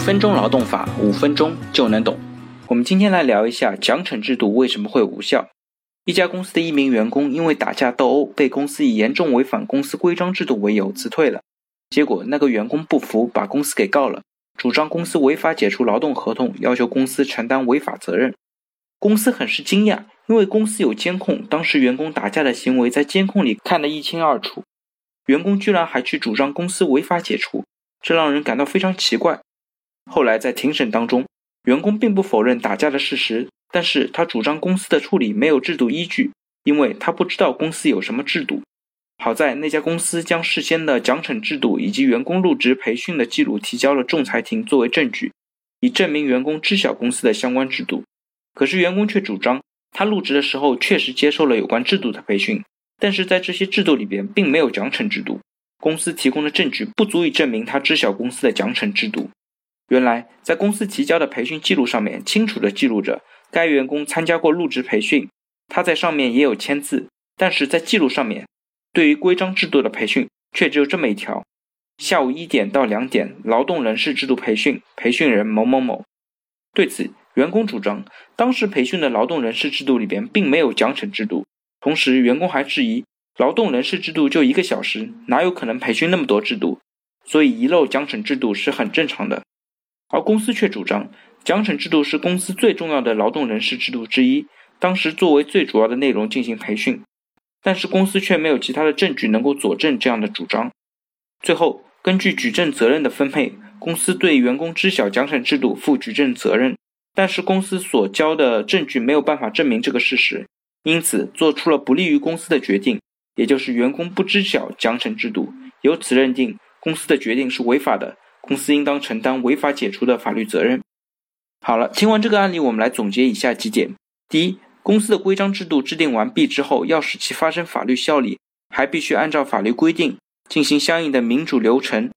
分钟劳动法，五分钟就能懂。我们今天来聊一下奖惩制度为什么会无效。一家公司的一名员工因为打架斗殴，被公司以严重违反公司规章制度为由辞退了。结果那个员工不服，把公司给告了，主张公司违法解除劳动合同，要求公司承担违法责任。公司很是惊讶，因为公司有监控，当时员工打架的行为在监控里看得一清二楚。员工居然还去主张公司违法解除，这让人感到非常奇怪。后来在庭审当中，员工并不否认打架的事实，但是他主张公司的处理没有制度依据，因为他不知道公司有什么制度。好在那家公司将事先的奖惩制度以及员工入职培训的记录提交了仲裁庭作为证据，以证明员工知晓公司的相关制度。可是员工却主张，他入职的时候确实接受了有关制度的培训。但是在这些制度里边，并没有奖惩制度。公司提供的证据不足以证明他知晓公司的奖惩制度。原来，在公司提交的培训记录上面，清楚地记录着该员工参加过入职培训，他在上面也有签字。但是在记录上面，对于规章制度的培训却只有这么一条：下午一点到两点，劳动人事制度培训，培训人某某某。对此，员工主张，当时培训的劳动人事制度里边并没有奖惩制度。同时，员工还质疑，劳动人事制度就一个小时，哪有可能培训那么多制度？所以遗漏奖惩制度是很正常的。而公司却主张，奖惩制度是公司最重要的劳动人事制度之一，当时作为最主要的内容进行培训。但是公司却没有其他的证据能够佐证这样的主张。最后，根据举证责任的分配，公司对员工知晓奖惩制度负举证责任，但是公司所交的证据没有办法证明这个事实。因此，做出了不利于公司的决定，也就是员工不知晓奖惩制度，由此认定公司的决定是违法的，公司应当承担违法解除的法律责任。好了，听完这个案例，我们来总结以下几点：第一，公司的规章制度制定完毕之后，要使其发生法律效力，还必须按照法律规定进行相应的民主流程，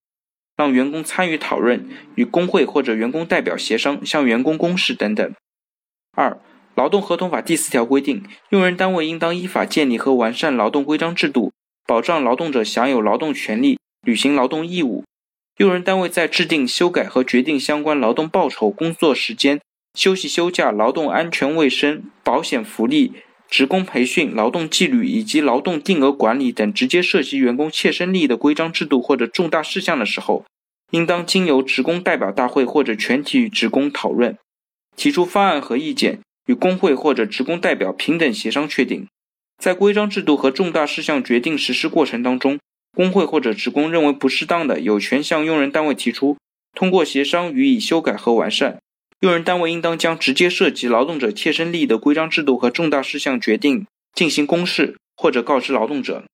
让员工参与讨论，与工会或者员工代表协商，向员工公示等等。二。劳动合同法第四条规定，用人单位应当依法建立和完善劳动规章制度，保障劳动者享有劳动权利、履行劳动义务。用人单位在制定、修改和决定相关劳动报酬、工作时间、休息休假、劳动安全卫生、保险福利、职工培训、劳动纪律以及劳动定额管理等直接涉及员工切身利益的规章制度或者重大事项的时候，应当经由职工代表大会或者全体职工讨论，提出方案和意见。与工会或者职工代表平等协商确定，在规章制度和重大事项决定实施过程当中，工会或者职工认为不适当的，有权向用人单位提出，通过协商予以修改和完善。用人单位应当将直接涉及劳动者切身利益的规章制度和重大事项决定进行公示或者告知劳动者。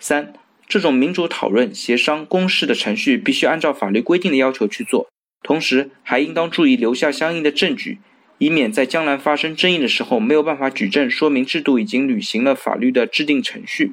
三，这种民主讨论、协商、公示的程序必须按照法律规定的要求去做，同时还应当注意留下相应的证据。以免在将来发生争议的时候没有办法举证说明制度已经履行了法律的制定程序。